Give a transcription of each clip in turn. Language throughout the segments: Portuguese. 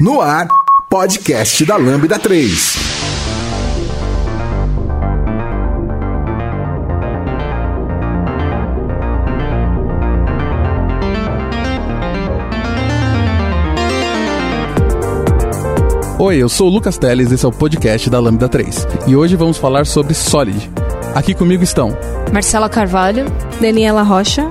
No ar, podcast da Lambda 3. Oi, eu sou o Lucas Teles, esse é o podcast da Lambda 3. E hoje vamos falar sobre Solid. Aqui comigo estão Marcela Carvalho, Daniela Rocha.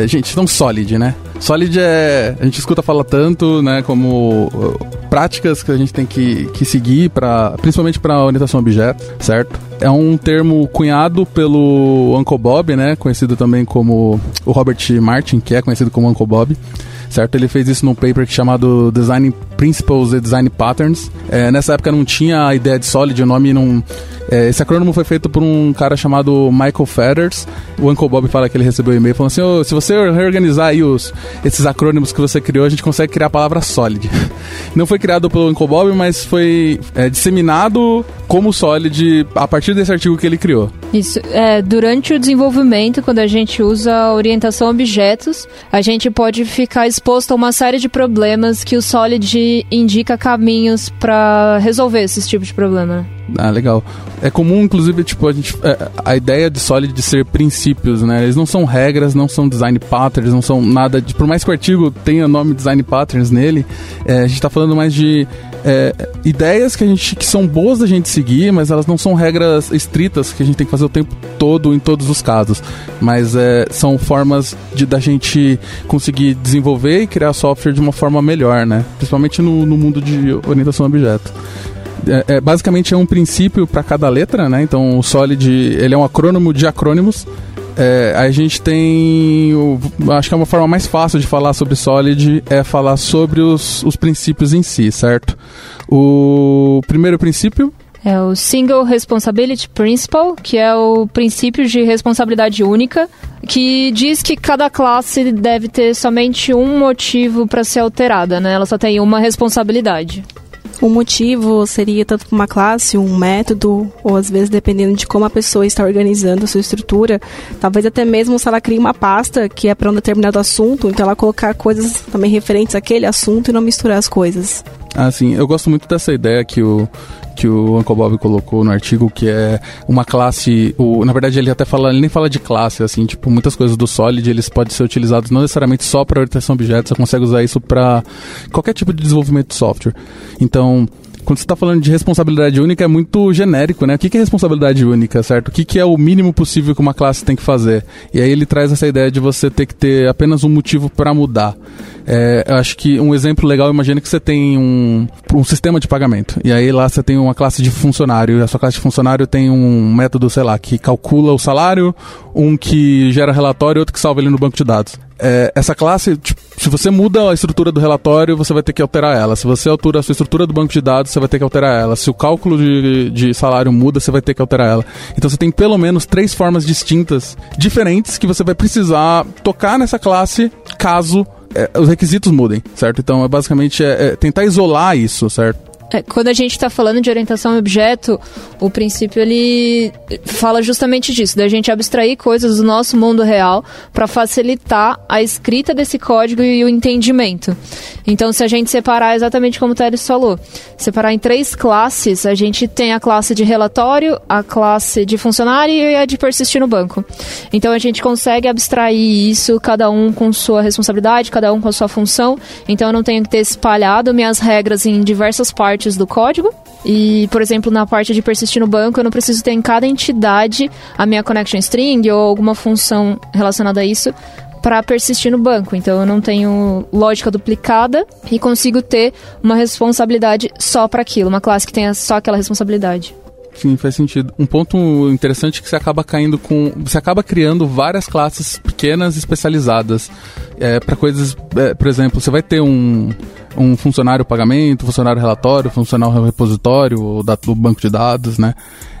É, gente, então Solid, né? Solid é. A gente escuta falar tanto, né? Como uh, práticas que a gente tem que, que seguir, pra, principalmente para orientação a objeto, certo? É um termo cunhado pelo Uncle Bob, né? Conhecido também como o Robert Martin, que é conhecido como Uncle Bob certo? Ele fez isso num paper chamado Design Principles e Design Patterns. É, nessa época não tinha a ideia de Solid, o nome não. É, esse acrônimo foi feito por um cara chamado Michael Feathers. O Uncle Bob fala que ele recebeu um e-mail falando assim: oh, se você reorganizar aí os, esses acrônimos que você criou, a gente consegue criar a palavra Solid. Não foi criado pelo Uncle Bob, mas foi é, disseminado como Solid a partir desse artigo que ele criou. Isso. É, durante o desenvolvimento, quando a gente usa orientação a objetos, a gente pode ficar exposto a uma série de problemas que o Solid indica caminhos para resolver esses tipos de problema. Ah, legal. É comum, inclusive, tipo, a, gente, é, a ideia de Solid de ser princípios, né? Eles não são regras, não são design patterns, não são nada de. Por mais que o artigo tenha nome design patterns nele, é, a gente está falando mais de é, ideias que a gente que são boas da gente seguir, mas elas não são regras estritas que a gente tem que fazer o tempo todo em todos os casos. Mas é, são formas de da gente conseguir desenvolver e criar software de uma forma melhor, né? Principalmente no, no mundo de orientação a objeto. É, é, basicamente é um princípio para cada letra, né? Então o Solid ele é um acrônimo de acrônimos. É, a gente tem. O, acho que é uma forma mais fácil de falar sobre Solid é falar sobre os, os princípios em si, certo? O primeiro princípio é o Single Responsibility Principle, que é o princípio de responsabilidade única, que diz que cada classe deve ter somente um motivo para ser alterada, né? Ela só tem uma responsabilidade. O motivo seria tanto para uma classe, um método, ou às vezes dependendo de como a pessoa está organizando a sua estrutura, talvez até mesmo se ela cria uma pasta que é para um determinado assunto, então ela colocar coisas também referentes àquele assunto e não misturar as coisas. Ah, sim. Eu gosto muito dessa ideia que o, que o Uncle Bob colocou no artigo, que é uma classe. O, na verdade, ele até fala, ele nem fala de classe, assim, tipo, muitas coisas do Solid eles podem ser utilizados não necessariamente só para orientação a objetos, você consegue usar isso para qualquer tipo de desenvolvimento de software. Então, quando você está falando de responsabilidade única, é muito genérico, né? O que é responsabilidade única, certo? O que é o mínimo possível que uma classe tem que fazer? E aí ele traz essa ideia de você ter que ter apenas um motivo para mudar. É, eu acho que um exemplo legal, imagina que você tem um, um sistema de pagamento. E aí lá você tem uma classe de funcionário. E a sua classe de funcionário tem um método, sei lá, que calcula o salário, um que gera relatório e outro que salva ele no banco de dados. É, essa classe, tipo, se você muda a estrutura do relatório, você vai ter que alterar ela. Se você altera a sua estrutura do banco de dados, você vai ter que alterar ela. Se o cálculo de, de salário muda, você vai ter que alterar ela. Então você tem pelo menos três formas distintas, diferentes, que você vai precisar tocar nessa classe caso é, os requisitos mudem, certo? Então é basicamente é, é tentar isolar isso, certo? É, quando a gente está falando de orientação a objeto, o princípio ele fala justamente disso, da gente abstrair coisas do nosso mundo real para facilitar a escrita desse código e o entendimento. Então, se a gente separar exatamente como o Teles falou, separar em três classes, a gente tem a classe de relatório, a classe de funcionário e a de persistir no banco. Então, a gente consegue abstrair isso, cada um com sua responsabilidade, cada um com sua função. Então, eu não tenho que ter espalhado minhas regras em diversas partes partes do código. E, por exemplo, na parte de persistir no banco, eu não preciso ter em cada entidade a minha connection string ou alguma função relacionada a isso para persistir no banco. Então eu não tenho lógica duplicada e consigo ter uma responsabilidade só para aquilo, uma classe que tenha só aquela responsabilidade. Sim, faz sentido. Um ponto interessante é que você acaba caindo com. Você acaba criando várias classes pequenas especializadas. É, para coisas. É, por exemplo, você vai ter um um funcionário pagamento, funcionário relatório, funcionário repositório do banco de dados, né?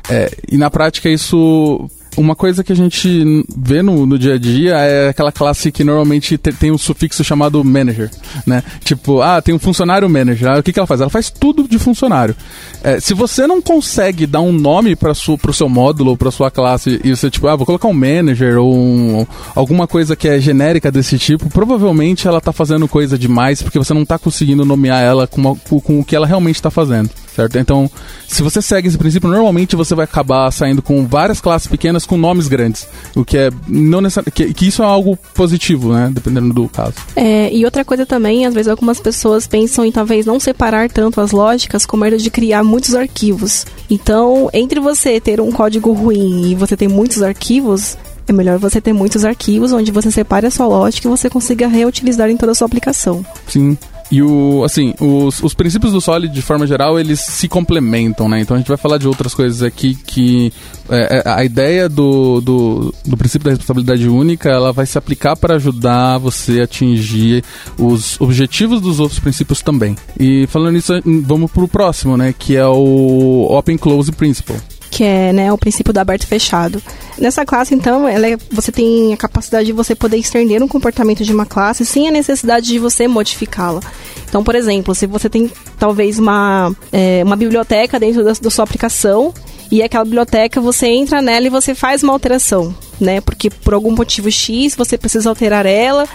É, e na prática isso uma coisa que a gente vê no, no dia a dia é aquela classe que normalmente te, tem um sufixo chamado manager, né? Tipo, ah, tem um funcionário manager. Ah, o que, que ela faz? Ela faz tudo de funcionário. É, se você não consegue dar um nome para o seu módulo ou para sua classe e você, tipo, ah, vou colocar um manager ou um, alguma coisa que é genérica desse tipo, provavelmente ela está fazendo coisa demais porque você não está conseguindo nomear ela com, uma, com o que ela realmente está fazendo certo? Então, se você segue esse princípio, normalmente você vai acabar saindo com várias classes pequenas com nomes grandes, o que é não necessariamente que, que, isso é algo positivo, né? Dependendo do caso. É, e outra coisa também, às vezes algumas pessoas pensam em talvez não separar tanto as lógicas com medo de criar muitos arquivos. Então, entre você ter um código ruim e você ter muitos arquivos, é melhor você ter muitos arquivos onde você separe a sua lógica e você consiga reutilizar em toda a sua aplicação. Sim. E o, assim, os, os princípios do Solid, de forma geral, eles se complementam, né? Então a gente vai falar de outras coisas aqui que é, é a ideia do, do, do princípio da responsabilidade única, ela vai se aplicar para ajudar você a atingir os objetivos dos outros princípios também. E falando nisso, vamos pro próximo, né? Que é o Open Close Principle que é né, o princípio do aberto e fechado. Nessa classe, então, é, você tem a capacidade de você poder estender um comportamento de uma classe sem a necessidade de você modificá-la. Então, por exemplo, se você tem talvez uma, é, uma biblioteca dentro da, da sua aplicação e aquela biblioteca você entra nela e você faz uma alteração, né? Porque por algum motivo X você precisa alterar ela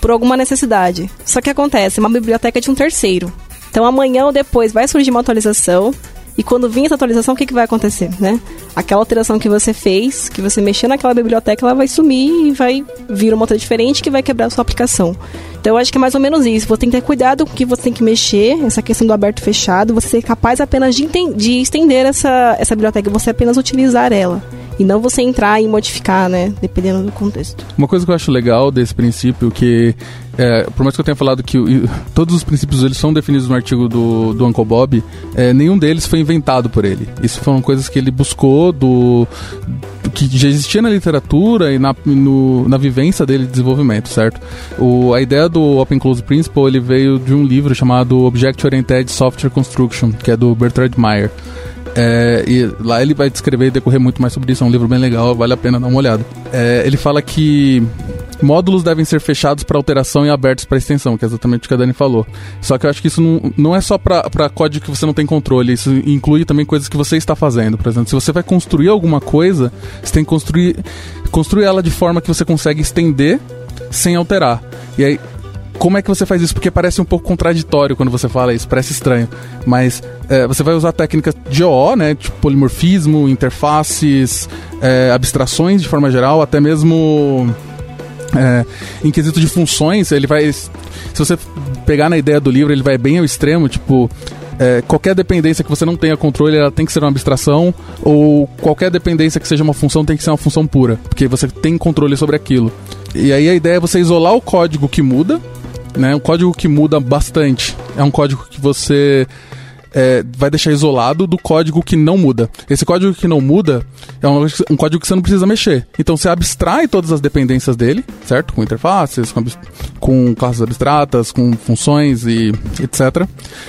por alguma necessidade. Só que acontece, é uma biblioteca de um terceiro. Então amanhã ou depois vai surgir uma atualização e quando vir essa atualização, o que, que vai acontecer, né? Aquela alteração que você fez, que você mexeu naquela biblioteca, ela vai sumir e vai vir uma outra diferente que vai quebrar a sua aplicação. Então eu acho que é mais ou menos isso. Você tem que ter cuidado com o que você tem que mexer, essa questão do aberto e fechado, você ser capaz apenas de, de estender essa, essa biblioteca, você apenas utilizar ela. E não você entrar e modificar, né? Dependendo do contexto. Uma coisa que eu acho legal desse princípio, que é, por mais que eu tenha falado que todos os princípios eles são definidos no artigo do, do Uncle Bob, é, nenhum deles foi inventado por ele. Isso foram coisas que ele buscou do que já existia na literatura e na, no, na vivência dele de desenvolvimento, certo? O, a ideia do Open Close Principle ele veio de um livro chamado Object Oriented Software Construction, que é do Bertrand Meyer. É, e lá ele vai descrever e decorrer muito mais sobre isso. É um livro bem legal, vale a pena dar uma olhada. É, ele fala que módulos devem ser fechados para alteração e abertos para extensão, que é exatamente o que a Dani falou. Só que eu acho que isso não, não é só para código que você não tem controle, isso inclui também coisas que você está fazendo. Por exemplo, se você vai construir alguma coisa, você tem que construir, construir ela de forma que você consegue estender sem alterar. E aí, como é que você faz isso? Porque parece um pouco contraditório quando você fala isso, parece estranho. Mas é, você vai usar técnicas de OO, né? Tipo polimorfismo, interfaces, é, abstrações de forma geral, até mesmo é, em quesito de funções, ele vai. Se você pegar na ideia do livro, ele vai bem ao extremo, tipo. É, qualquer dependência que você não tenha controle, ela tem que ser uma abstração, ou qualquer dependência que seja uma função tem que ser uma função pura, porque você tem controle sobre aquilo. E aí a ideia é você isolar o código que muda, né? Um código que muda bastante. É um código que você é, vai deixar isolado do código que não muda. Esse código que não muda é um, um, código que você não precisa mexer. Então você abstrai todas as dependências dele, certo? Com interfaces, com, com classes abstratas, com funções e etc.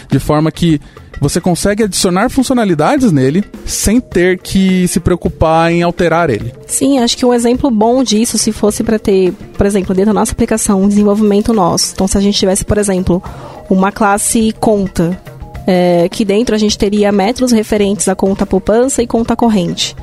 De forma que você consegue adicionar funcionalidades nele sem ter que se preocupar em alterar ele. Sim, acho que um exemplo bom disso, se fosse para ter, por exemplo, dentro da nossa aplicação, um desenvolvimento nosso. Então, se a gente tivesse, por exemplo, uma classe conta é, que dentro a gente teria métodos referentes à conta poupança e conta corrente.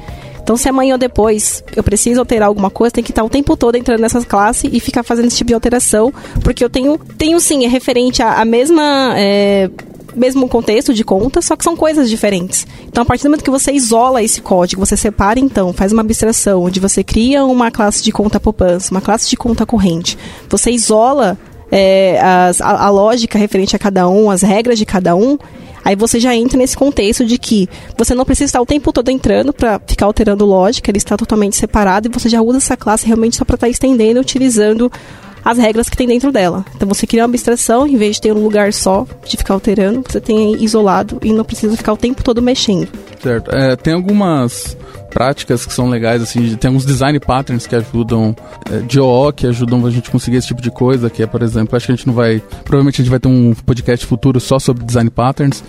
Então, se amanhã ou depois eu preciso alterar alguma coisa, tem que estar o tempo todo entrando nessa classe e ficar fazendo esse tipo de alteração, porque eu tenho, tenho sim, é referente à mesma. É, mesmo contexto de conta, só que são coisas diferentes. Então, a partir do momento que você isola esse código, você separa então, faz uma abstração, onde você cria uma classe de conta poupança, uma classe de conta corrente, você isola é, as, a, a lógica referente a cada um, as regras de cada um, Aí você já entra nesse contexto de que você não precisa estar o tempo todo entrando para ficar alterando lógica, ele está totalmente separado e você já usa essa classe realmente só para estar tá estendendo, utilizando as regras que tem dentro dela. Então você cria uma abstração, em vez de ter um lugar só de ficar alterando, você tem isolado e não precisa ficar o tempo todo mexendo. Certo. É, tem algumas práticas que são legais, assim, tem alguns design patterns que ajudam, é, de OO que ajudam a gente conseguir esse tipo de coisa, que é, por exemplo, acho que a gente não vai, provavelmente a gente vai ter um podcast futuro só sobre design patterns,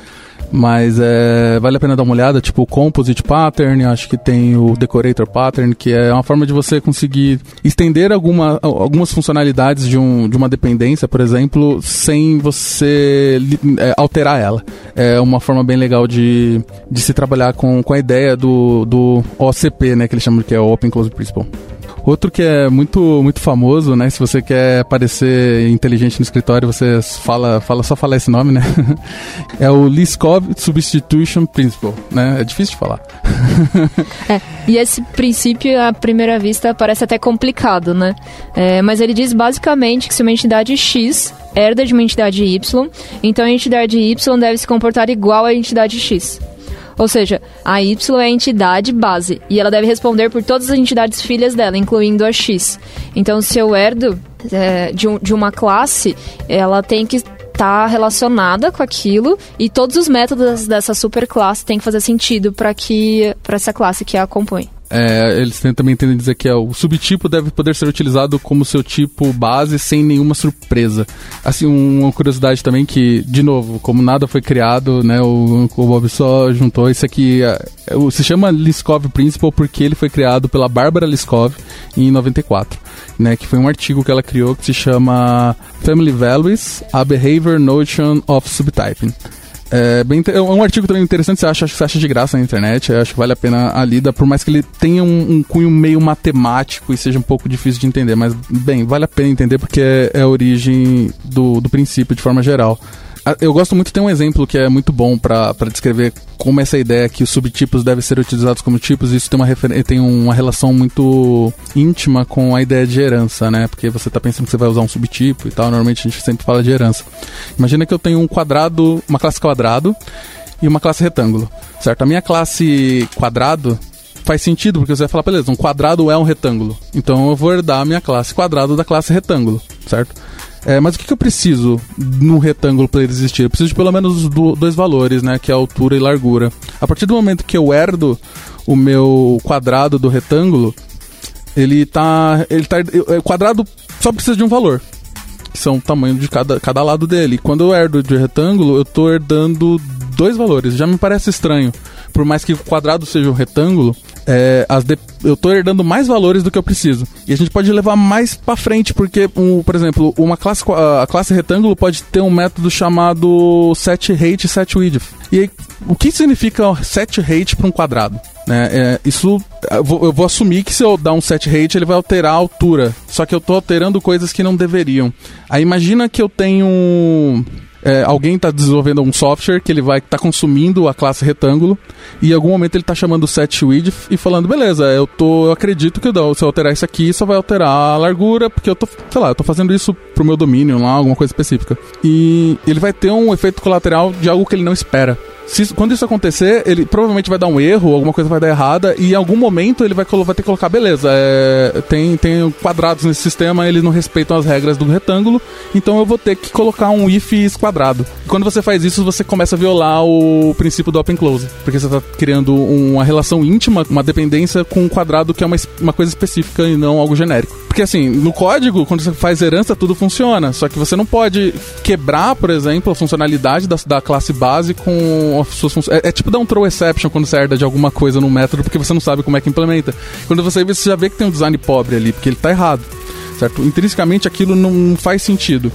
mas é, vale a pena dar uma olhada, tipo o Composite Pattern, acho que tem o Decorator Pattern, que é uma forma de você conseguir estender alguma, algumas funcionalidades de, um, de uma dependência, por exemplo, sem você é, alterar ela. É uma forma bem legal de, de se trabalhar com, com a ideia do, do OCP, né, que eles chamam que é Open Close Principle. Outro que é muito, muito famoso, né? Se você quer parecer inteligente no escritório, você fala, fala só falar esse nome, né? é o Liskov Substitution Principle, né? É difícil de falar. é, e esse princípio, à primeira vista, parece até complicado, né? É, mas ele diz basicamente que se uma entidade X herda de uma entidade Y, então a entidade Y deve se comportar igual à entidade X. Ou seja, a Y é a entidade base e ela deve responder por todas as entidades filhas dela, incluindo a X. Então, se eu herdo é, de, um, de uma classe, ela tem que estar tá relacionada com aquilo e todos os métodos dessa superclasse têm que fazer sentido para que para essa classe que a compõe. É, eles também tendem a dizer que é, o subtipo deve poder ser utilizado como seu tipo base sem nenhuma surpresa. Assim, uma curiosidade também que, de novo, como nada foi criado, né, o, o Bob só juntou isso aqui. É, se chama Liskov Principle porque ele foi criado pela Bárbara Liskov em 94, né, que foi um artigo que ela criou que se chama Family Values: A Behavior Notion of Subtyping. É, bem, é um artigo também interessante, você acha, você acha de graça na internet, acho que vale a pena a lida, por mais que ele tenha um, um, cunho meio matemático e seja um pouco difícil de entender, mas, bem, vale a pena entender porque é, é a origem do, do princípio de forma geral. Ah, eu gosto muito, tem um exemplo que é muito bom para descrever como essa ideia que os subtipos devem ser utilizados como tipos, isso tem uma, tem uma relação muito íntima com a ideia de herança, né? Porque você está pensando que você vai usar um subtipo e tal, normalmente a gente sempre fala de herança. Imagina que eu tenho um quadrado, uma classe quadrado e uma classe retângulo, certo? A minha classe quadrado faz sentido, porque você vai falar, beleza, um quadrado é um retângulo. Então eu vou herdar a minha classe quadrado da classe retângulo, certo? É, mas o que, que eu preciso no retângulo para ele existir? Eu preciso de pelo menos do, dois valores, né? Que é altura e largura. A partir do momento que eu herdo o meu quadrado do retângulo, ele tá. Ele tá. O quadrado só precisa de um valor. Que são o tamanho de cada, cada lado dele. Quando eu herdo de retângulo, eu tô herdando dois valores. Já me parece estranho. Por mais que o quadrado seja um retângulo, é, de... eu estou herdando mais valores do que eu preciso. E a gente pode levar mais para frente, porque, um, por exemplo, uma classe, a classe retângulo pode ter um método chamado set height set width. E aí, o que significa set height para um quadrado? Né? É, isso eu vou, eu vou, assumir que se eu dar um set height ele vai alterar a altura. Só que eu estou alterando coisas que não deveriam. Aí imagina que eu tenho é, alguém está desenvolvendo um software que ele vai estar tá consumindo a classe retângulo e em algum momento ele está chamando o set width e falando, beleza, eu tô, eu acredito que se eu alterar isso aqui, só vai alterar a largura, porque eu tô, sei lá, eu tô fazendo isso pro meu domínio lá, alguma coisa específica. E ele vai ter um efeito colateral de algo que ele não espera. Se, quando isso acontecer, ele provavelmente vai dar um erro, alguma coisa vai dar errada, e em algum momento ele vai, vai ter que colocar, beleza, é, tem, tem quadrados nesse sistema, eles não respeitam as regras do retângulo, então eu vou ter que colocar um if quadrado. Quando você faz isso, você começa a violar o princípio do open close, porque você está criando uma relação íntima, uma dependência com um quadrado que é uma, uma coisa específica e não algo genérico. Porque assim, no código, quando você faz herança, tudo funciona, só que você não pode quebrar, por exemplo, a funcionalidade da, da classe base com suas funções. É, é, tipo dar um throw exception quando você herda de alguma coisa no método, porque você não sabe como é que implementa. Quando você vê, você já vê que tem um design pobre ali, porque ele está errado. Certo? Intrinsecamente aquilo não faz sentido.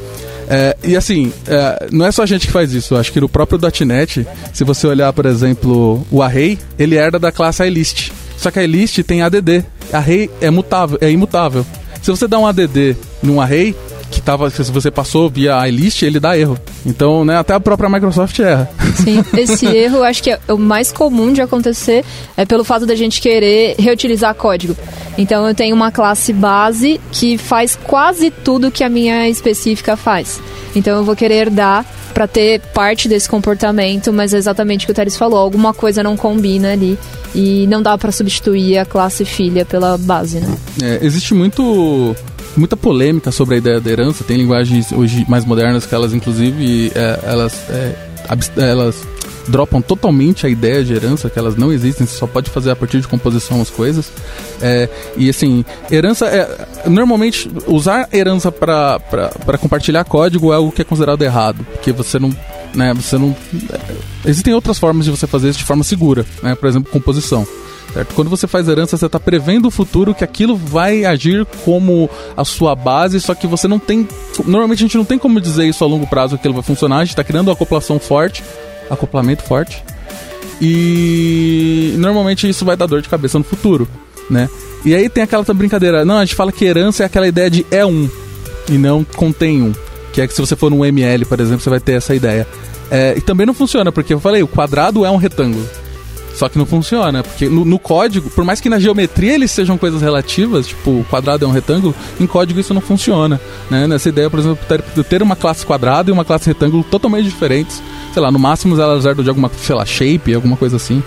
É, e assim, é, não é só a gente que faz isso. Acho que no próprio .NET, se você olhar, por exemplo, o array, ele herda da classe iList. Só que a iList tem ADD. Array é mutável, é imutável. Se você dá um ADD num array, que tava, se você passou via iList, ele dá erro. Então, né, até a própria Microsoft erra. Sim, esse erro acho que é o mais comum de acontecer é pelo fato da gente querer reutilizar código. Então eu tenho uma classe base que faz quase tudo que a minha específica faz. Então eu vou querer dar para ter parte desse comportamento, mas é exatamente o que o Teres falou, alguma coisa não combina ali e não dá para substituir a classe filha pela base, né? É, existe muito muita polêmica sobre a ideia da herança, tem linguagens hoje mais modernas que elas inclusive é, elas é, elas dropam totalmente a ideia de herança, que elas não existem, você só pode fazer a partir de composição as coisas. É, e assim, herança é. Normalmente, usar herança para compartilhar código é algo que é considerado errado, porque você não. Né, você não. É, existem outras formas de você fazer isso de forma segura, né, por exemplo, composição. Certo? Quando você faz herança, você está prevendo o futuro que aquilo vai agir como a sua base, só que você não tem. Normalmente a gente não tem como dizer isso a longo prazo que aquilo vai funcionar, a gente está criando uma acoplação forte acoplamento forte. E normalmente isso vai dar dor de cabeça no futuro, né? E aí tem aquela brincadeira, não, a gente fala que herança é aquela ideia de é um e não contém um. Que é que se você for num ML, por exemplo, você vai ter essa ideia. É, e também não funciona, porque eu falei, o quadrado é um retângulo. Só que não funciona, porque no, no, código, por mais que na geometria eles sejam coisas relativas, tipo, quadrado é um retângulo, em código isso não funciona. Né? Nessa ideia, por exemplo, de ter uma classe quadrado e uma classe retângulo totalmente diferentes. Sei lá, no máximo elas herdam de alguma, sei lá, shape, alguma coisa assim.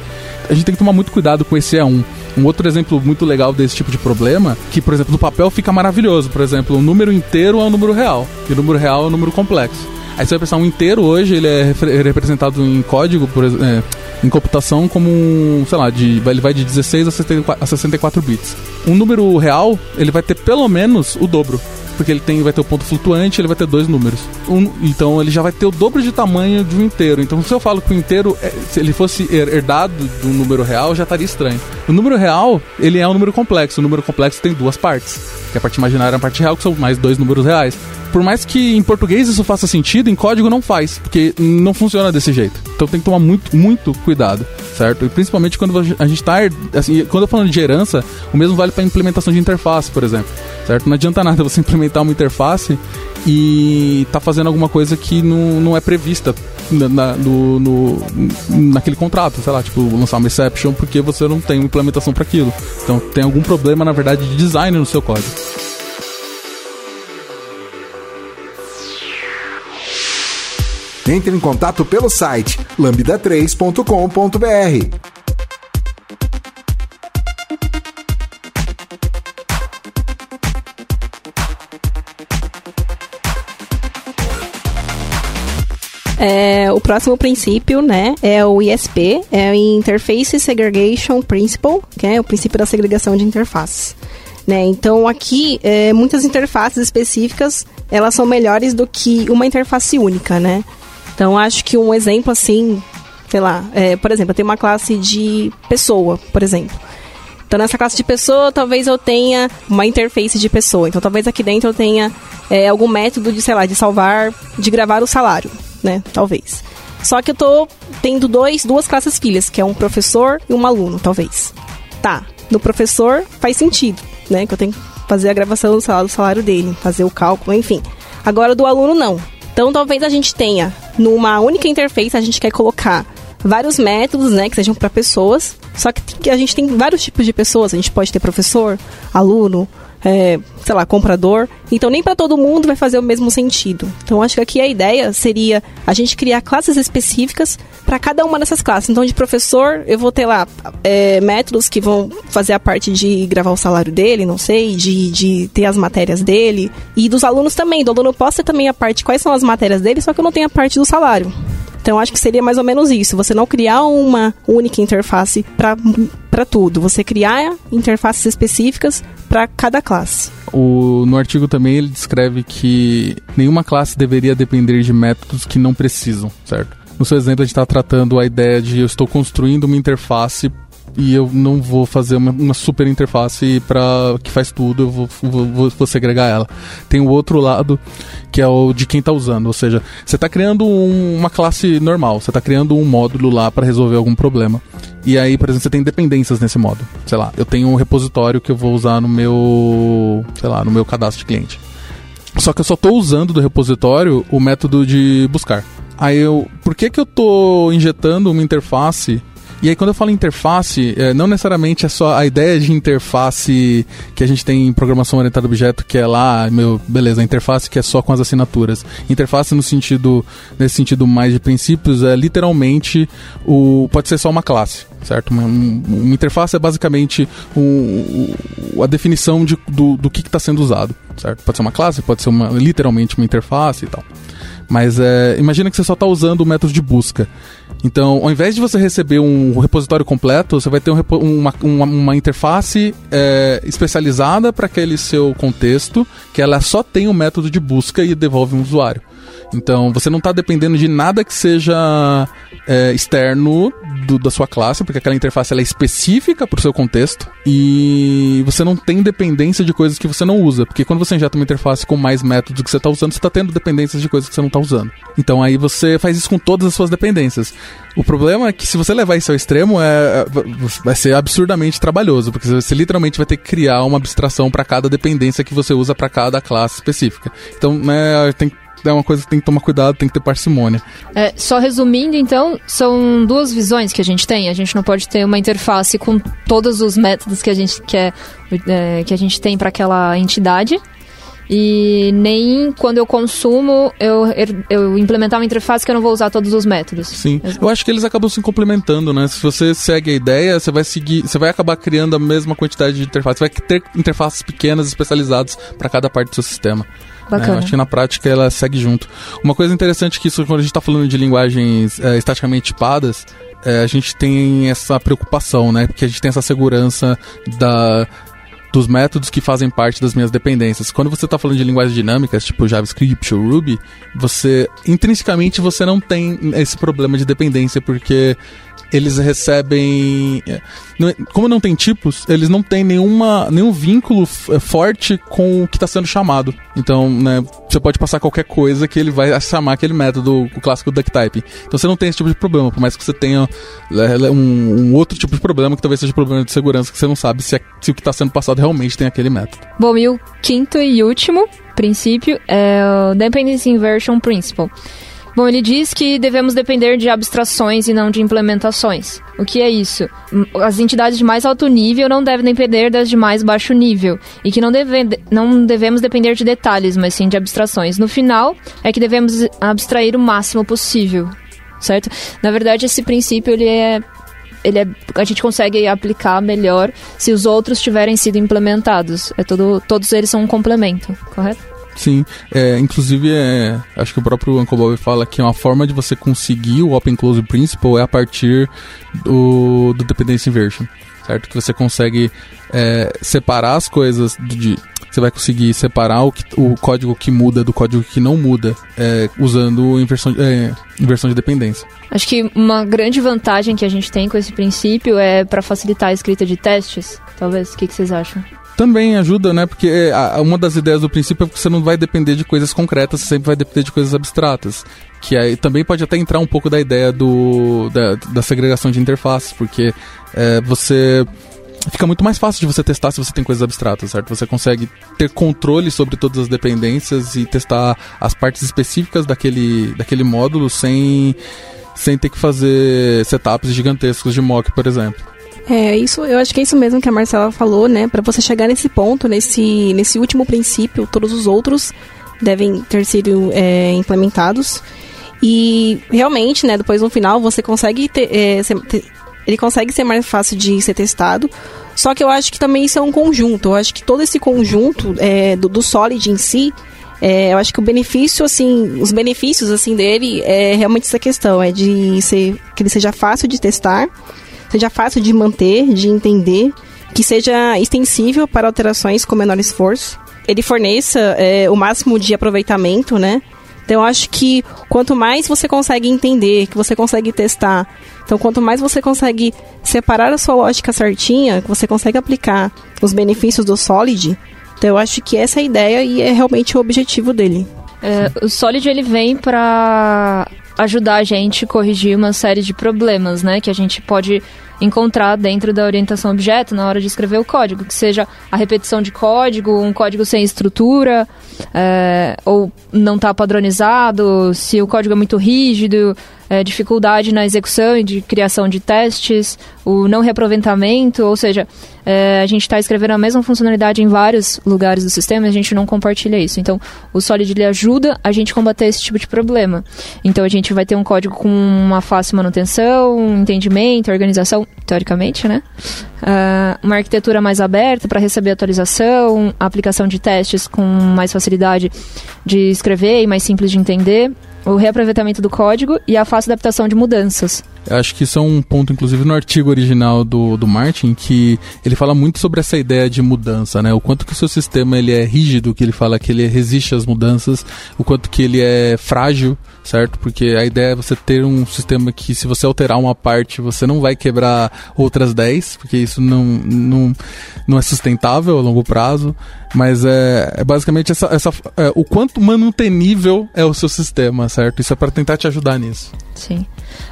A gente tem que tomar muito cuidado com esse E1. Um outro exemplo muito legal desse tipo de problema, que, por exemplo, no papel fica maravilhoso. Por exemplo, o número inteiro é um número real, e o número real é um número complexo. Aí você vai pensar um inteiro hoje, ele é representado em código, por é, em computação como um, sei lá, de, ele vai de 16 a 64, a 64 bits. Um número real, ele vai ter pelo menos o dobro porque ele tem, vai ter o ponto flutuante, ele vai ter dois números. Um, então ele já vai ter o dobro de tamanho de um inteiro. Então se eu falo que o inteiro, é, se ele fosse herdado de um número real, já estaria estranho. O número real, ele é um número complexo. O número complexo tem duas partes. Que é a parte imaginária e a parte real, que são mais dois números reais. Por mais que em português isso faça sentido, em código não faz, porque não funciona desse jeito. Então tem que tomar muito, muito cuidado, certo? E principalmente quando a gente está, assim, quando eu falando de herança, o mesmo vale para implementação de interface, por exemplo, certo? Não adianta nada você implementar uma interface e tá fazendo alguma coisa que não, não é prevista na, no, no, naquele contrato, sei lá, tipo, lançar uma exception porque você não tem uma implementação para aquilo. Então tem algum problema, na verdade, de design no seu código. Entre em contato pelo site lambda3.com.br. É, o próximo princípio, né, é o ISP, é o Interface Segregation Principle, que é o princípio da segregação de interfaces. Né? Então aqui é, muitas interfaces específicas elas são melhores do que uma interface única, né? Então, acho que um exemplo assim, sei lá, é, por exemplo, eu tenho uma classe de pessoa, por exemplo. Então, nessa classe de pessoa, talvez eu tenha uma interface de pessoa. Então, talvez aqui dentro eu tenha é, algum método de, sei lá, de salvar, de gravar o salário, né? Talvez. Só que eu tô tendo dois, duas classes filhas, que é um professor e um aluno, talvez. Tá, no professor faz sentido, né? Que eu tenho que fazer a gravação do salário, do salário dele, fazer o cálculo, enfim. Agora do aluno não. Então talvez a gente tenha numa única interface, a gente quer colocar vários métodos, né, que sejam para pessoas. Só que a gente tem vários tipos de pessoas. A gente pode ter professor, aluno, é, sei lá, comprador. Então nem para todo mundo vai fazer o mesmo sentido. Então acho que aqui a ideia seria a gente criar classes específicas para cada uma dessas classes. Então de professor eu vou ter lá é, métodos que vão fazer a parte de gravar o salário dele, não sei, de, de ter as matérias dele e dos alunos também. Do aluno posso ter também a parte quais são as matérias dele, só que eu não tenho a parte do salário. Então acho que seria mais ou menos isso. Você não criar uma única interface para tudo. Você criar interfaces específicas para cada classe. O, no artigo também ele descreve que nenhuma classe deveria depender de métodos que não precisam, certo? No seu exemplo, a gente está tratando a ideia de eu estou construindo uma interface e eu não vou fazer uma, uma super interface para que faz tudo, eu vou, vou, vou, segregar ela. Tem o outro lado que é o de quem está usando, ou seja, você está criando um, uma classe normal, você está criando um módulo lá para resolver algum problema. E aí, por exemplo, você tem dependências nesse modo. Sei lá, eu tenho um repositório que eu vou usar no meu, sei lá, no meu cadastro de cliente. Só que eu só estou usando do repositório o método de buscar. Aí eu, por que que eu estou injetando uma interface e aí, quando eu falo interface, é, não necessariamente é só a ideia de interface que a gente tem em programação orientada a objeto, que é lá, meu, beleza, a interface que é só com as assinaturas. Interface no sentido, nesse sentido mais de princípios, é literalmente o pode ser só uma classe, certo? Uma, uma interface é basicamente um, a definição de, do, do que está sendo usado, certo? Pode ser uma classe, pode ser uma, literalmente uma interface e tal. Mas é, imagina que você só está usando o método de busca. Então, ao invés de você receber um repositório completo, você vai ter um, uma, uma, uma, interface é, especializada para aquele seu contexto, que ela só tem o um método de busca e devolve um usuário. Então, você não está dependendo de nada que seja é, externo do, da sua classe, porque aquela interface é específica para o seu contexto e você não tem dependência de coisas que você não usa, porque quando você injeta uma interface com mais métodos que você está usando, você está tendo dependências de coisas que você não está usando. Então aí você faz isso com todas as suas dependências. O problema é que se você levar isso ao extremo, é, é vai ser absurdamente trabalhoso, porque você literalmente vai ter que criar uma abstração para cada dependência que você usa para cada classe específica. Então, né, tem é uma coisa que tem que tomar cuidado, tem que ter parcimônia. É, só resumindo, então, são duas visões que a gente tem. A gente não pode ter uma interface com todos os métodos que a gente quer, é, que a gente tem para aquela entidade. E nem quando eu consumo, eu, eu implementar uma interface que eu não vou usar todos os métodos. Sim. Eu acho que eles acabam se complementando, né? Se você segue a ideia, você vai seguir, você vai acabar criando a mesma quantidade de interfaces. Você vai ter interfaces pequenas especializadas para cada parte do seu sistema. Bacana. É, acho que na prática ela segue junto. Uma coisa interessante que isso, quando a gente está falando de linguagens é, estaticamente tipadas, é, a gente tem essa preocupação, né? Porque a gente tem essa segurança da, dos métodos que fazem parte das minhas dependências. Quando você está falando de linguagens dinâmicas, tipo JavaScript ou Ruby, você intrinsecamente você não tem esse problema de dependência, porque eles recebem. É, como não tem tipos, eles não têm nenhuma, nenhum vínculo é, forte com o que está sendo chamado. Então, né, você pode passar qualquer coisa que ele vai chamar aquele método, o clássico duck type. Então você não tem esse tipo de problema, por mais que você tenha é, um, um outro tipo de problema, que talvez seja problema de segurança, que você não sabe se, é, se o que está sendo passado realmente tem aquele método. Bom, e o quinto e último princípio é o Dependency Inversion Principle. Bom, ele diz que devemos depender de abstrações e não de implementações. O que é isso? As entidades de mais alto nível não devem depender das de mais baixo nível. E que não, deve, não devemos depender de detalhes, mas sim de abstrações. No final, é que devemos abstrair o máximo possível. Certo? Na verdade, esse princípio ele é ele é, a gente consegue aplicar melhor se os outros tiverem sido implementados. É todo, todos eles são um complemento, correto? Sim, é, inclusive é, acho que o próprio Uncle Bob fala que uma forma de você conseguir o Open Close Principle é a partir do, do Dependency Inversion, certo? Que você consegue é, separar as coisas de, você vai conseguir separar o, que, o, código que muda do código que não muda, é, usando inversão, é, inversão de dependência. Acho que uma grande vantagem que a gente tem com esse princípio é para facilitar a escrita de testes, talvez. O que, que vocês acham? Também ajuda, né? Porque é, uma das ideias do princípio é que você não vai depender de coisas concretas, você sempre vai depender de coisas abstratas. Que aí também pode até entrar um pouco da ideia do, da, da segregação de interfaces, porque é, você fica muito mais fácil de você testar se você tem coisas abstratas, certo? Você consegue ter controle sobre todas as dependências e testar as partes específicas daquele, daquele módulo sem, sem ter que fazer setups gigantescos de mock, por exemplo. É, isso, eu acho que é isso mesmo que a Marcela falou, né? Para você chegar nesse ponto, nesse, nesse último princípio, todos os outros devem ter sido é, implementados. E realmente, né, depois no final, você consegue ter, é, ser, ter, ele consegue ser mais fácil de ser testado. Só que eu acho que também isso é um conjunto. Eu acho que todo esse conjunto é, do, do Solid em si, é, eu acho que o benefício, assim, os benefícios, assim, dele é realmente essa questão, é de ser, que ele seja fácil de testar, seja fácil de manter, de entender, que seja extensível para alterações com menor esforço. Ele forneça é, o máximo de aproveitamento, né? Então eu acho que quanto mais você consegue entender, que você consegue testar, então quanto mais você consegue separar a sua lógica certinha, que você consegue aplicar os benefícios do Solid, então eu acho que essa é a ideia e é realmente o objetivo dele. É, o Solid ele vem para ajudar a gente a corrigir uma série de problemas, né, que a gente pode encontrar dentro da orientação objeto na hora de escrever o código, que seja a repetição de código, um código sem estrutura, é, ou não está padronizado, se o código é muito rígido, é, dificuldade na execução e de criação de testes, o não reaproveitamento, ou seja, é, a gente está escrevendo a mesma funcionalidade em vários lugares do sistema e a gente não compartilha isso. Então, o Solid ele ajuda a gente a combater esse tipo de problema. Então, a gente vai ter um código com uma fácil manutenção, entendimento, organização, teoricamente, né? Uh, uma arquitetura mais aberta para receber atualização, aplicação de testes com mais facilidade de escrever e mais simples de entender o reaproveitamento do código e a fácil adaptação de mudanças. Acho que isso é um ponto, inclusive, no artigo original do, do Martin, que ele fala muito sobre essa ideia de mudança, né? O quanto que o seu sistema ele é rígido, que ele fala que ele resiste às mudanças, o quanto que ele é frágil, certo? Porque a ideia é você ter um sistema que, se você alterar uma parte, você não vai quebrar outras 10, porque isso não, não, não é sustentável a longo prazo. Mas é, é basicamente essa, essa é, o quanto manutenível é o seu sistema, certo? Isso é para tentar te ajudar nisso. Sim.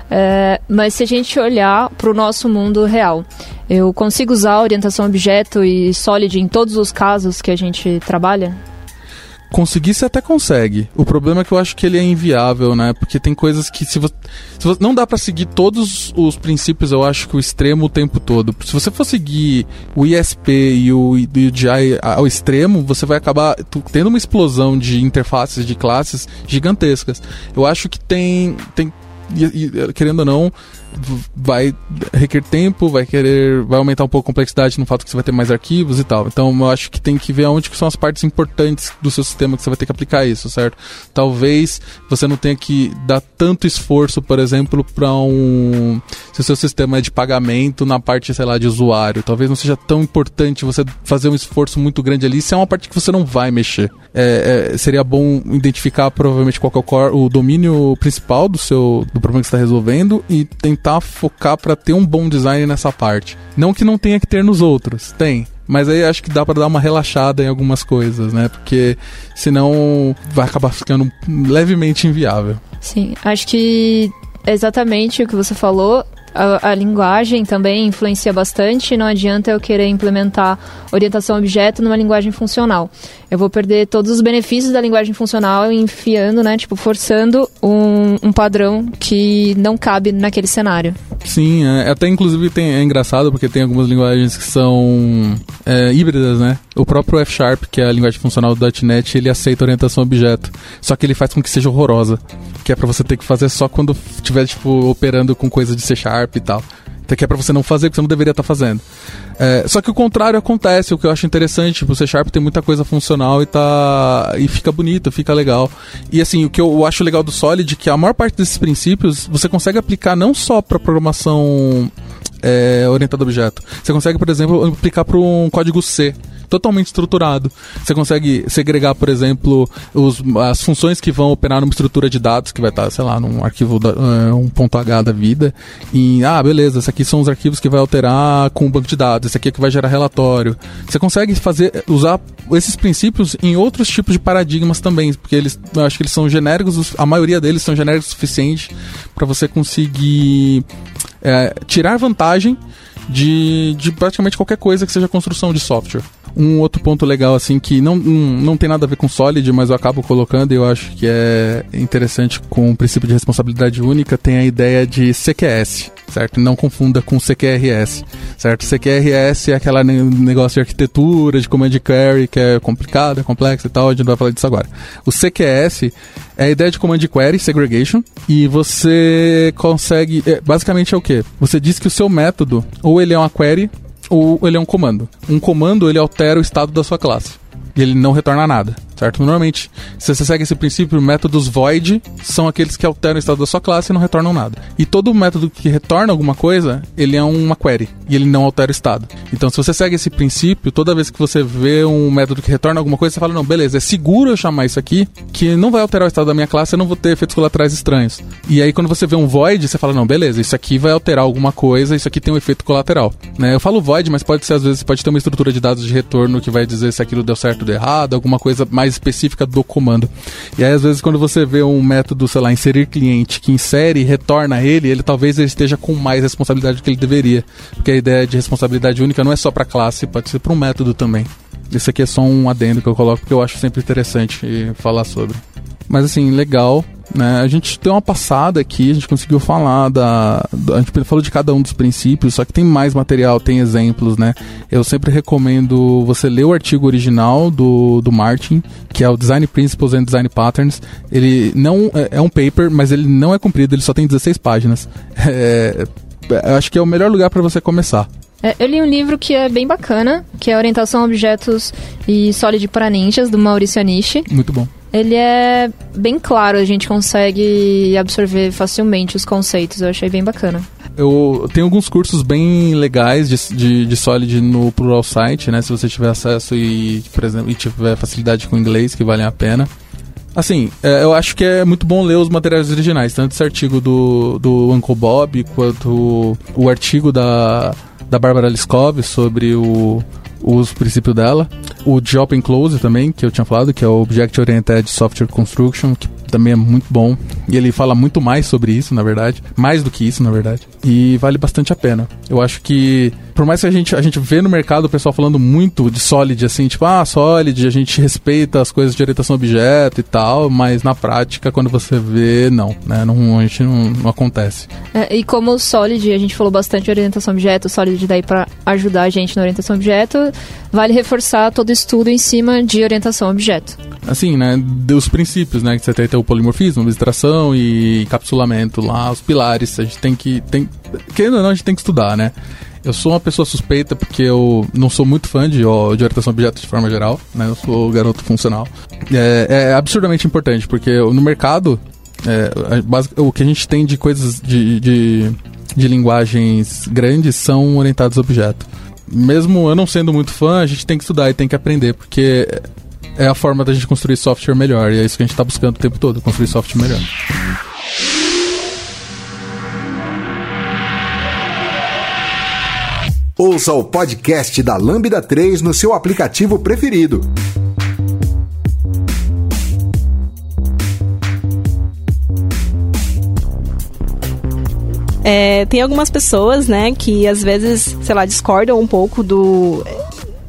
É, mas se a gente olhar para o nosso mundo real, eu consigo usar orientação objeto e Solid em todos os casos que a gente trabalha? Conseguir você até consegue. O problema é que eu acho que ele é inviável, né? Porque tem coisas que se você, se você não dá para seguir todos os princípios, eu acho que o extremo o tempo todo. Se você for seguir o ISP e o, GI ao extremo, você vai acabar tendo uma explosão de interfaces de classes gigantescas. Eu acho que tem tem e, e, querendo ou não, vai requer tempo, vai querer, vai aumentar um pouco a complexidade no fato que você vai ter mais arquivos e tal. Então eu acho que tem que ver onde que são as partes importantes do seu sistema que você vai ter que aplicar isso, certo? Talvez você não tenha que dar tanto esforço, por exemplo, para um se o seu sistema é de pagamento na parte, sei lá, de usuário, talvez não seja tão importante você fazer um esforço muito grande ali, se é uma parte que você não vai mexer. É, é, seria bom identificar provavelmente qual é o, core, o domínio principal do seu do problema que está resolvendo e tentar tentar focar para ter um bom design nessa parte. Não que não tenha que ter nos outros, tem. Mas aí acho que dá para dar uma relaxada em algumas coisas, né? Porque senão vai acabar ficando levemente inviável. Sim, acho que exatamente o que você falou a, a, linguagem também influencia bastante. Não adianta eu querer implementar orientação objeto numa linguagem funcional. Eu vou perder todos os benefícios da linguagem funcional enfiando, né, tipo, forçando um, um padrão que não cabe naquele cenário. Sim, é, até inclusive tem, é engraçado porque tem algumas linguagens que são é, híbridas, né? O próprio F Sharp, que é a linguagem funcional do .NET, ele aceita orientação a objeto. Só que ele faz com que seja horrorosa. Que é para você ter que fazer só quando estiver, tipo, operando com coisa de C Sharp e tal. Que é pra você não fazer o que você não deveria estar tá fazendo. É, só que o contrário acontece, o que eu acho interessante, tipo, o C Sharp tem muita coisa funcional e tá. e fica bonito, fica legal. E assim, o que eu acho legal do Solid é que a maior parte desses princípios você consegue aplicar não só para programação é, orientada a objeto. Você consegue, por exemplo, aplicar para um código C totalmente estruturado. Você consegue segregar, por exemplo, os, as funções que vão operar numa estrutura de dados que vai estar, sei lá, num arquivo da, uh, um ponto .h da vida. E, ah, beleza, esses aqui são os arquivos que vai alterar com o banco de dados, esse aqui é que vai gerar relatório. Você consegue fazer, usar esses princípios em outros tipos de paradigmas também, porque eles, eu acho que eles são genéricos, a maioria deles são genéricos o suficiente para você conseguir é, tirar vantagem de, de praticamente qualquer coisa que seja construção de software. Um outro ponto legal, assim, que não, não, tem nada a ver com Solid, mas eu acabo colocando e eu acho que é interessante com o princípio de responsabilidade única, tem a ideia de CQS, certo? Não confunda com CQRS, certo? CQRS é aquele negócio de arquitetura, de command query, que é complicado, é complexo e tal, a gente não vai falar disso agora. O CQS é a ideia de command query, segregation, e você consegue, é, basicamente é o que? Você diz que o seu método, ou ele é uma query, ou ele é um comando. Um comando, ele altera o estado da sua classe. E ele não retorna nada. Certo? Normalmente, se você segue esse princípio, métodos void são aqueles que alteram o estado da sua classe e não retornam nada. E todo método que retorna alguma coisa, ele é uma query e ele não altera o estado. Então, se você segue esse princípio, toda vez que você vê um método que retorna alguma coisa, você fala: não, beleza, é seguro eu chamar isso aqui, que não vai alterar o estado da minha classe, eu não vou ter efeitos colaterais estranhos. E aí, quando você vê um void, você fala: não, beleza, isso aqui vai alterar alguma coisa, isso aqui tem um efeito colateral. Né? Eu falo void, mas pode ser, às vezes, pode ter uma estrutura de dados de retorno que vai dizer se aquilo deu certo ou deu errado, alguma coisa mais específica do comando. E aí, às vezes, quando você vê um método, sei lá, inserir cliente que insere e retorna ele, ele talvez ele esteja com mais responsabilidade do que ele deveria. Porque a ideia de responsabilidade única não é só para classe, pode ser para um método também. Isso aqui é só um adendo que eu coloco porque eu acho sempre interessante falar sobre. Mas assim, legal. Né? A gente deu uma passada aqui, a gente conseguiu falar da, da, A gente falou de cada um dos princípios, só que tem mais material, tem exemplos, né? Eu sempre recomendo você ler o artigo original do, do Martin, que é o Design Principles and Design Patterns. Ele não é, é um paper, mas ele não é comprido, ele só tem 16 páginas. É, eu acho que é o melhor lugar para você começar. É, eu li um livro que é bem bacana, que é Orientação a Objetos e Solid para Ninjas, do Maurício Anishi. Muito bom. Ele é bem claro, a gente consegue absorver facilmente os conceitos, eu achei bem bacana. Eu tenho alguns cursos bem legais de, de, de Solid no Plural Site, né? Se você tiver acesso e, por exemplo, e tiver facilidade com inglês, que valem a pena. Assim, é, eu acho que é muito bom ler os materiais originais, tanto esse artigo do, do Uncle Bob, quanto o, artigo da, da Bárbara Liskov sobre o, os princípios dela. O de Open Close também, que eu tinha falado, que é o Object Oriented Software Construction, que também é muito bom. E ele fala muito mais sobre isso, na verdade. Mais do que isso, na verdade. E vale bastante a pena. Eu acho que por mais que a gente, a gente vê no mercado o pessoal falando muito de Solid, assim, tipo, ah, Solid, a gente respeita as coisas de orientação objeto e tal, mas na prática, quando você vê, não, né? Não, a gente não, não acontece. É, e como o Solid, a gente falou bastante de orientação objeto, o Solid daí para ajudar a gente na orientação objeto, vale reforçar todo estudo em cima de orientação a objeto. Assim, né, dos princípios, né, que você tem, tem o polimorfismo, abstração e encapsulamento lá, os pilares, a gente tem que, tem, querendo ou não, a gente tem que estudar, né? Eu sou uma pessoa suspeita porque eu não sou muito fã de, ó, de orientação a objetos de forma geral, né? Eu sou garoto funcional. É, é absurdamente importante porque no mercado, é, o que a gente tem de coisas de, de, de linguagens grandes são orientados a objeto. Mesmo eu não sendo muito fã, a gente tem que estudar e tem que aprender, porque é a forma da gente construir software melhor. E é isso que a gente está buscando o tempo todo, construir software melhor. Ouça o podcast da Lambda 3 no seu aplicativo preferido. É, tem algumas pessoas, né, que às vezes, sei lá, discordam um pouco do,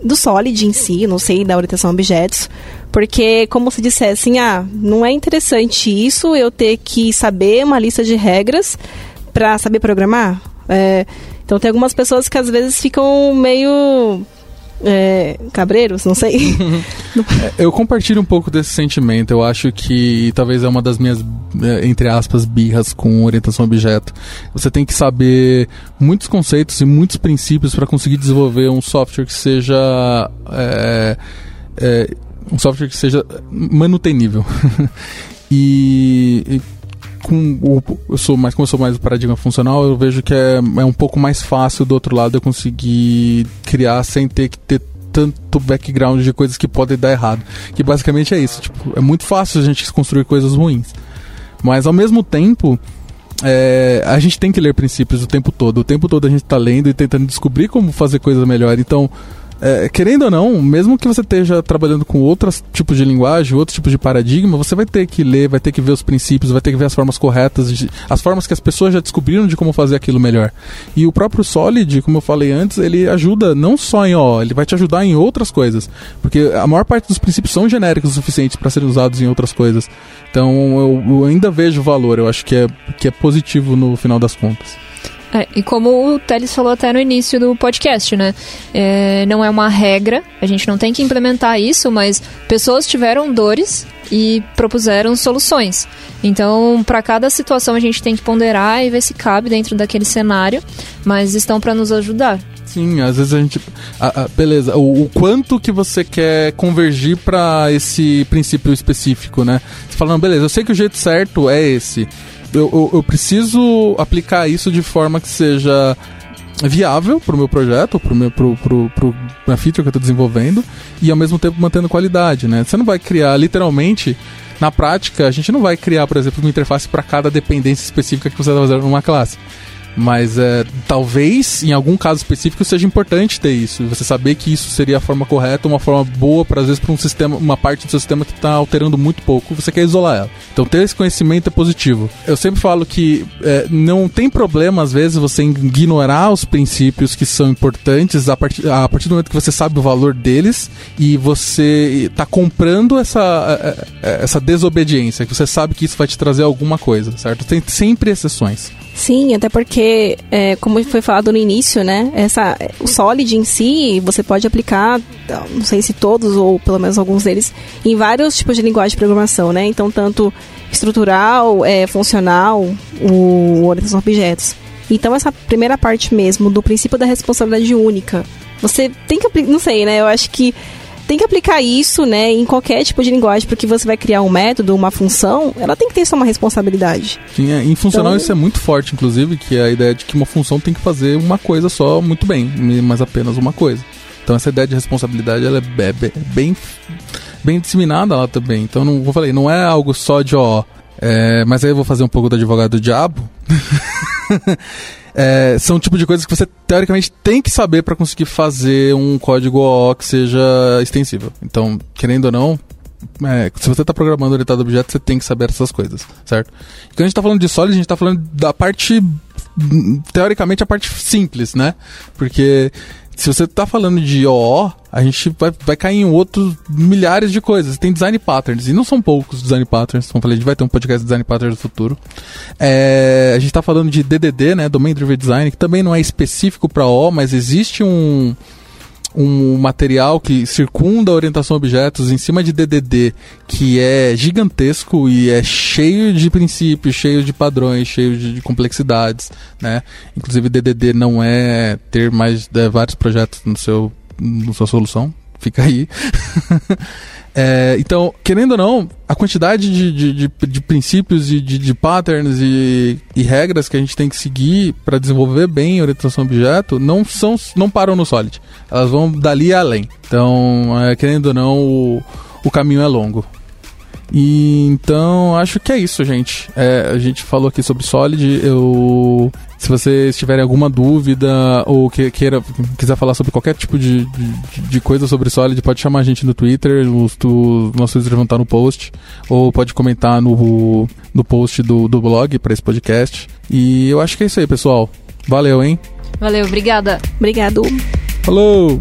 do Solid em si, não sei, da orientação a objetos, porque como se assim, ah, não é interessante isso, eu ter que saber uma lista de regras para saber programar? É, então tem algumas pessoas que às vezes ficam meio é, cabreiros, não sei. É, eu compartilho um pouco desse sentimento. Eu acho que talvez é uma das minhas, é, entre aspas, birras com orientação a objeto. Você tem que saber muitos conceitos e muitos princípios para conseguir desenvolver um software que seja. É, é, um software que seja manutenível. e, e com o, eu sou mais como eu sou mais do paradigma funcional, eu vejo que é, é um pouco mais fácil do outro lado eu conseguir criar sem ter que ter tanto background de coisas que podem dar errado. Que basicamente é isso, tipo, é muito fácil a gente construir coisas ruins. Mas ao mesmo tempo, é, a gente tem que ler princípios o tempo todo. O tempo todo a gente está lendo e tentando descobrir como fazer coisas melhor. Então, é, querendo ou não, mesmo que você esteja trabalhando com outros tipos de linguagem, outros tipos de paradigma, você vai ter que ler, vai ter que ver os princípios, vai ter que ver as formas corretas, de, as formas que as pessoas já descobriram de como fazer aquilo melhor. E o próprio Solid, como eu falei antes, ele ajuda não só em ó, ele vai te ajudar em outras coisas, porque a maior parte dos princípios são genéricos o suficiente para serem usados em outras coisas. Então eu, eu ainda vejo valor, eu acho que é, que é positivo no final das contas. É, e como o Teles falou até no início do podcast, né? É, não é uma regra, a gente não tem que implementar isso, mas pessoas tiveram dores e propuseram soluções. Então, para cada situação a gente tem que ponderar e ver se cabe dentro daquele cenário, mas estão para nos ajudar. Sim, às vezes a gente. Beleza, o, o, quanto que você quer convergir para esse princípio específico, né? Você fala, não, beleza, eu sei que o jeito certo é esse. Eu, eu, eu preciso aplicar isso de forma que seja viável pro meu projeto, pro meu pro, pro, pro minha feature que eu tô desenvolvendo e ao mesmo tempo mantendo qualidade, né? Você não vai criar literalmente na prática, a gente não vai criar, por exemplo, uma interface para cada dependência específica que você está fazendo numa classe. Mas é, talvez, em algum caso específico, seja importante ter isso. Você saber que isso seria a forma correta, uma forma boa, para às vezes, para um sistema, uma parte do seu sistema que está alterando muito pouco, você quer isolar ela. Então, ter esse conhecimento é positivo. Eu sempre falo que é, não tem problema, às vezes, você ignorar os princípios que são importantes a partir, a partir do momento que você sabe o valor deles e você está comprando essa, é, é, essa desobediência, que você sabe que isso vai te trazer alguma coisa, certo? Tem sempre exceções. Sim, até porque, é, como foi falado no início, né? Essa, o Solid em si, você pode aplicar, não sei se todos ou pelo menos alguns deles, em vários tipos de linguagem de programação, né? Então, tanto estrutural, é, funcional, o orientação a objetos. Então, essa primeira parte mesmo, do princípio da responsabilidade única, você tem que, não sei, né? Eu acho que tem que aplicar isso, né, em qualquer tipo de linguagem, porque você vai criar um método, uma função, ela tem que ter só uma responsabilidade. Sim, é, em funcional então... isso é muito forte, inclusive, que é a ideia de que uma função tem que fazer uma coisa só muito bem, mas apenas uma coisa. Então essa ideia de responsabilidade ela é bem, bem disseminada lá também. Então não vou falei, não é algo só de ó, é, mas aí eu vou fazer um pouco do advogado do diabo. é, são o tipo de coisas que você teoricamente tem que saber para conseguir fazer um código OO que seja extensível. Então, querendo ou não, é, se você está programando orientado a objeto, você tem que saber essas coisas, certo? E quando a gente está falando de Solid, a gente está falando da parte, teoricamente, a parte simples, né? Porque se você está falando de OO, a gente vai, vai cair em outros milhares de coisas. Tem design patterns, e não são poucos design patterns. Como eu falei, a gente vai ter um podcast de design patterns no futuro. É, a gente está falando de DDD, né, Domain Driven Design, que também não é específico para OO, mas existe um, um material que circunda a orientação a objetos em cima de DDD que é gigantesco e é cheio de princípios, cheio de padrões, cheio de, de complexidades, né? Inclusive DDD não é ter mais é, vários projetos no seu na sua solução, fica aí. É, então, querendo ou não, a quantidade de, de, de, de princípios e de, de, patterns e, e, regras que a gente tem que seguir para desenvolver bem a orientação a objeto não, são, não param no Solid. Elas vão dali além. Então, é, querendo ou não, o, o caminho é longo. E então acho que é isso, gente. É, a gente falou aqui sobre Solid. Eu, se vocês tiverem alguma dúvida ou que, queira quiser falar sobre qualquer tipo de, de, de, coisa sobre Solid, pode chamar a gente no Twitter. Os, os nossos Twitter vão estar no post ou pode comentar no, no post do, do blog para esse podcast. E eu acho que é isso aí, pessoal. Valeu, hein? Valeu, obrigada. Obrigado. Falou!